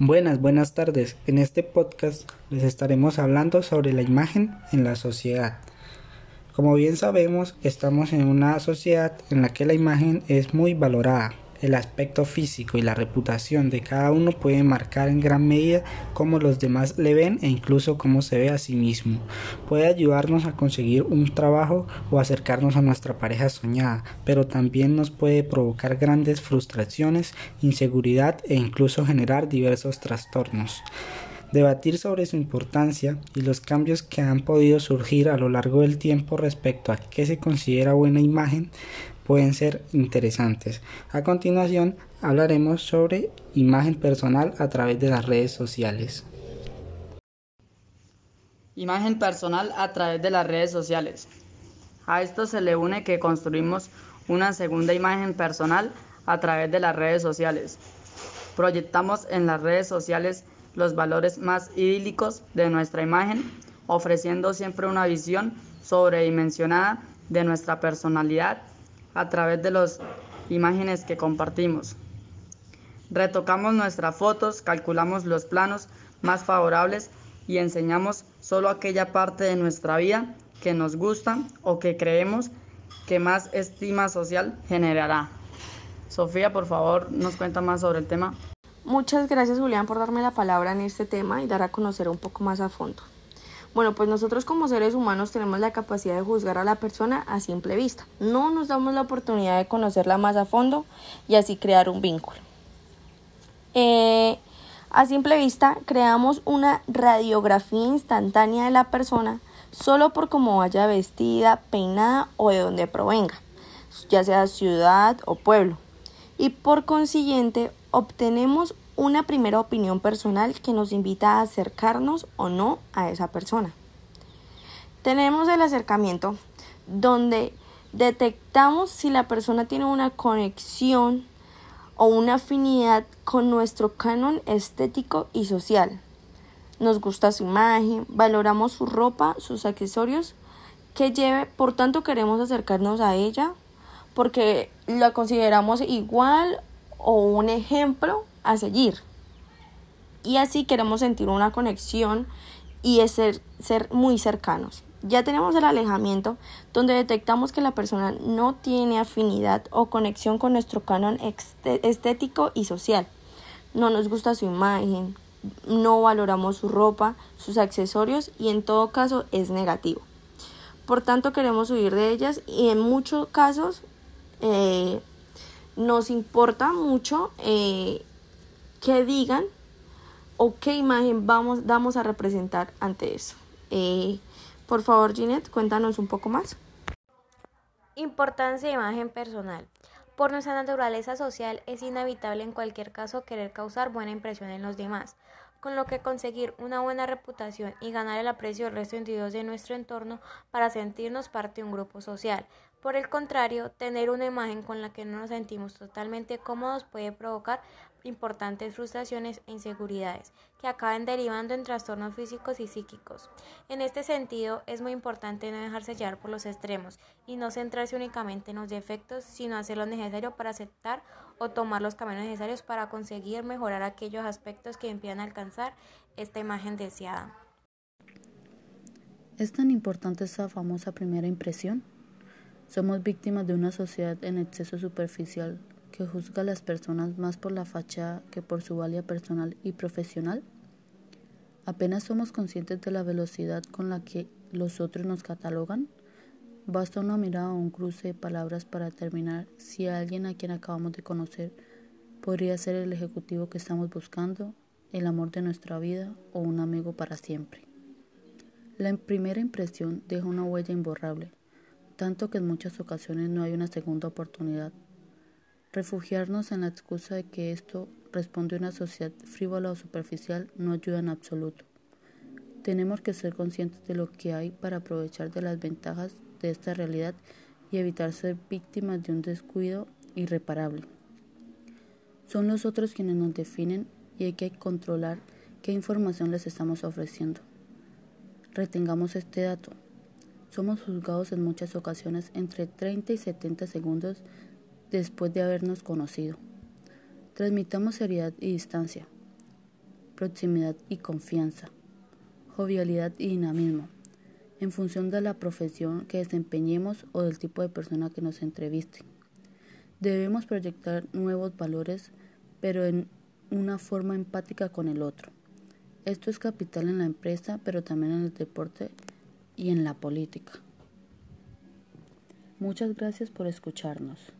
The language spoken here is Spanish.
Buenas, buenas tardes. En este podcast les estaremos hablando sobre la imagen en la sociedad. Como bien sabemos, estamos en una sociedad en la que la imagen es muy valorada. El aspecto físico y la reputación de cada uno puede marcar en gran medida cómo los demás le ven e incluso cómo se ve a sí mismo. Puede ayudarnos a conseguir un trabajo o acercarnos a nuestra pareja soñada, pero también nos puede provocar grandes frustraciones, inseguridad e incluso generar diversos trastornos debatir sobre su importancia y los cambios que han podido surgir a lo largo del tiempo respecto a qué se considera buena imagen pueden ser interesantes. A continuación hablaremos sobre imagen personal a través de las redes sociales. Imagen personal a través de las redes sociales. A esto se le une que construimos una segunda imagen personal a través de las redes sociales. Proyectamos en las redes sociales los valores más idílicos de nuestra imagen, ofreciendo siempre una visión sobredimensionada de nuestra personalidad a través de las imágenes que compartimos. Retocamos nuestras fotos, calculamos los planos más favorables y enseñamos solo aquella parte de nuestra vida que nos gusta o que creemos que más estima social generará. Sofía, por favor, nos cuenta más sobre el tema. Muchas gracias Julián por darme la palabra en este tema y dar a conocer un poco más a fondo. Bueno, pues nosotros como seres humanos tenemos la capacidad de juzgar a la persona a simple vista. No nos damos la oportunidad de conocerla más a fondo y así crear un vínculo. Eh, a simple vista creamos una radiografía instantánea de la persona solo por cómo vaya vestida, peinada o de donde provenga, ya sea ciudad o pueblo. Y por consiguiente obtenemos una primera opinión personal que nos invita a acercarnos o no a esa persona. Tenemos el acercamiento donde detectamos si la persona tiene una conexión o una afinidad con nuestro canon estético y social. Nos gusta su imagen, valoramos su ropa, sus accesorios que lleve, por tanto queremos acercarnos a ella porque la consideramos igual o un ejemplo a seguir. Y así queremos sentir una conexión y ser, ser muy cercanos. Ya tenemos el alejamiento donde detectamos que la persona no tiene afinidad o conexión con nuestro canon estético y social. No nos gusta su imagen, no valoramos su ropa, sus accesorios y en todo caso es negativo. Por tanto queremos huir de ellas y en muchos casos eh, nos importa mucho eh, que digan o qué imagen vamos, vamos a representar ante eso. Eh, por favor, Ginette, cuéntanos un poco más. Importancia de imagen personal. Por nuestra naturaleza social es inevitable en cualquier caso querer causar buena impresión en los demás, con lo que conseguir una buena reputación y ganar el aprecio del resto de individuos de nuestro entorno para sentirnos parte de un grupo social. Por el contrario, tener una imagen con la que no nos sentimos totalmente cómodos puede provocar importantes frustraciones e inseguridades que acaben derivando en trastornos físicos y psíquicos. En este sentido, es muy importante no dejarse llevar por los extremos y no centrarse únicamente en los defectos, sino hacer lo necesario para aceptar o tomar los caminos necesarios para conseguir mejorar aquellos aspectos que impidan alcanzar esta imagen deseada. ¿Es tan importante esa famosa primera impresión? Somos víctimas de una sociedad en exceso superficial que juzga a las personas más por la fachada que por su valía personal y profesional. Apenas somos conscientes de la velocidad con la que los otros nos catalogan. Basta una mirada o un cruce de palabras para determinar si alguien a quien acabamos de conocer podría ser el ejecutivo que estamos buscando, el amor de nuestra vida o un amigo para siempre. La primera impresión deja una huella imborrable tanto que en muchas ocasiones no hay una segunda oportunidad. Refugiarnos en la excusa de que esto responde a una sociedad frívola o superficial no ayuda en absoluto. Tenemos que ser conscientes de lo que hay para aprovechar de las ventajas de esta realidad y evitar ser víctimas de un descuido irreparable. Son los otros quienes nos definen y hay que controlar qué información les estamos ofreciendo. Retengamos este dato. Somos juzgados en muchas ocasiones entre 30 y 70 segundos después de habernos conocido. Transmitamos seriedad y distancia. proximidad y confianza, jovialidad y dinamismo, en función de la profesión que desempeñemos o del tipo de persona que nos entreviste. Debemos proyectar nuevos valores, pero en una forma empática con el otro. Esto es capital en la empresa, pero también en el deporte y en la política. Muchas gracias por escucharnos.